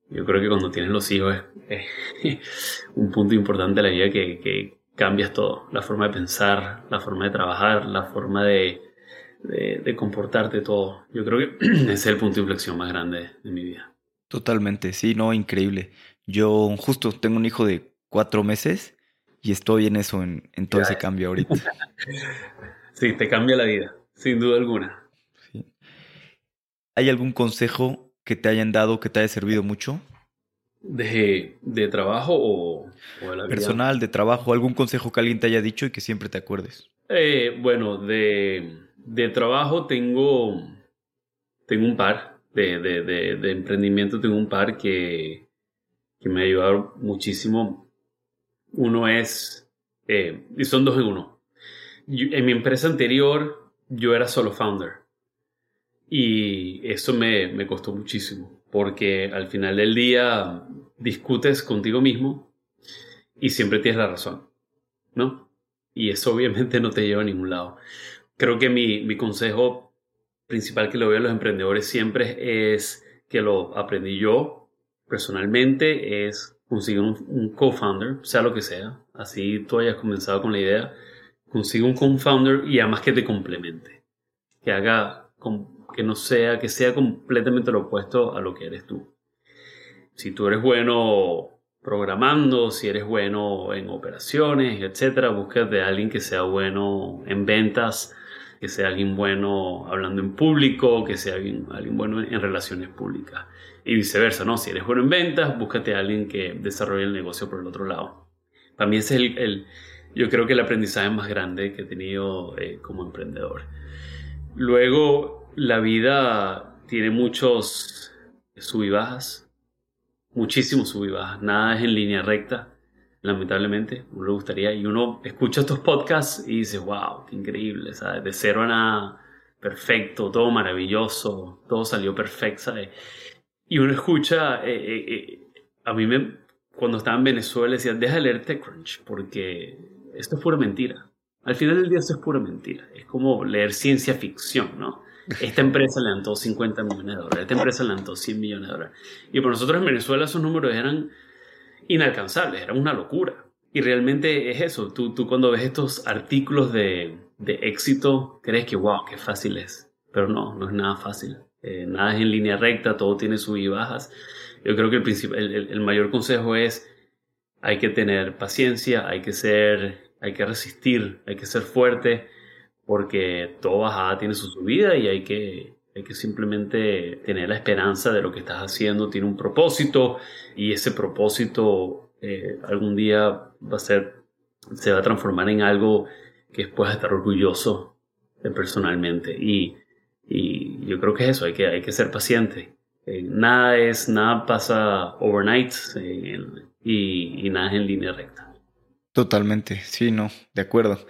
S2: Yo creo que cuando tienes los hijos es, un punto importante de la vida que, que, cambias todo. La forma de pensar, la forma de trabajar, la forma de, de, comportarte, todo. Yo creo que <clears throat> ese es el punto de inflexión más grande de mi vida.
S1: Totalmente, sí, no, increíble. Yo justo tengo un hijo de cuatro meses y estoy en eso, en, en todo ese cambio <laughs> ahorita.
S2: sí, te cambia la vida, sin duda alguna. Sí.
S1: ¿Hay algún consejo que te hayan dado, que te haya servido mucho?
S2: ¿De, de trabajo o, de
S1: la Personal, de trabajo, algún consejo que alguien te haya dicho y que siempre te acuerdes.
S2: Eh, bueno, de, de, trabajo tengo, tengo un par, de, de, emprendimiento tengo un par que, que me ayudaron muchísimo. Uno es, eh, y son dos en uno. en mi empresa anterior yo era solo founder. Y eso me, me costó muchísimo, porque al final del día discutes contigo mismo y siempre tienes la razón, ¿no? Y eso obviamente no te lleva a ningún lado. Creo que mi, mi consejo principal que le doy a los emprendedores siempre es que lo aprendí yo personalmente, es conseguir un, un co-founder, sea lo que sea, así tú hayas comenzado con la idea, consigue un co-founder y además que te complemente, que haga que no sea, que sea completamente lo opuesto a lo que eres tú. Si tú eres bueno programando, si eres bueno en operaciones, etcétera, búscate a alguien que sea bueno en ventas, que sea alguien bueno hablando en público, que sea alguien, alguien bueno en relaciones públicas. Y viceversa, ¿no? Si eres bueno en ventas, búscate a alguien que desarrolle el negocio por el otro lado. Para mí ese es el, yo creo que el aprendizaje más grande que he tenido eh, como emprendedor. Luego, la vida tiene muchos sub y bajas, muchísimos sub y bajas. Nada es en línea recta, lamentablemente. Uno le gustaría. Y uno escucha estos podcasts y dice, wow, qué increíble, ¿sabes? De cero a nada, perfecto, todo maravilloso, todo salió perfecto, ¿sabes? Y uno escucha, eh, eh, eh, a mí me, cuando estaba en Venezuela decía, deja de leer TechCrunch, porque esto es pura mentira. Al final del día esto es pura mentira. Es como leer ciencia ficción, ¿no? Esta empresa levantó 50 millones de dólares, esta empresa levantó 100 millones de dólares. Y para nosotros en Venezuela esos números eran inalcanzables, era una locura. Y realmente es eso, tú, tú cuando ves estos artículos de, de éxito, crees que, wow, qué fácil es. Pero no, no es nada fácil. Eh, nada es en línea recta, todo tiene sub y bajas. Yo creo que el, el, el, mayor consejo es, hay que tener paciencia, hay que ser, hay que resistir, hay que ser fuerte, porque todo bajada tiene su subida y hay que, hay que simplemente tener la esperanza de lo que estás haciendo tiene un propósito y ese propósito eh, algún día va a ser, se va a transformar en algo que puedas estar orgulloso personalmente. Y, y, yo creo que es eso, hay que, hay que ser paciente. Eh, nada es, nada pasa overnight eh, y, y, nada es en línea recta.
S1: Totalmente, sí, no, de acuerdo.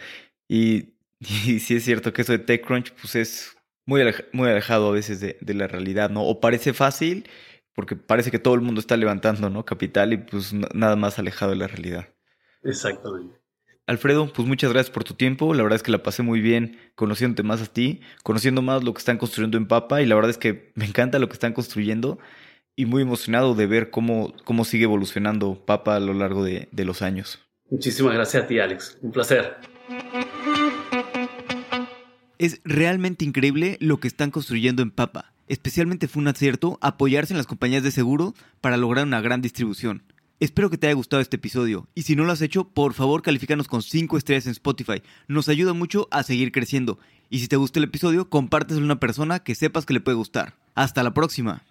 S1: Y, <laughs> y sí es cierto que eso de TechCrunch pues es muy, muy alejado a veces de, de, la realidad, ¿no? O parece fácil porque parece que todo el mundo está levantando, ¿no? Capital y pues nada más alejado de la realidad.
S2: Exactamente.
S1: Alfredo, pues muchas gracias por tu tiempo. La verdad es que la pasé muy bien conociéndote más a ti, conociendo más lo que están construyendo en Papa y la verdad es que me encanta lo que están construyendo y muy emocionado de ver cómo, cómo sigue evolucionando Papa a lo largo de, de los años.
S2: Muchísimas gracias a ti, Alex. Un placer.
S1: Es realmente increíble lo que están construyendo en Papa. Especialmente fue un acierto apoyarse en las compañías de seguro para lograr una gran distribución. Espero que te haya gustado este episodio y si no lo has hecho, por favor califícanos con 5 estrellas en Spotify. Nos ayuda mucho a seguir creciendo. Y si te gustó el episodio, compárteselo a una persona que sepas que le puede gustar. Hasta la próxima.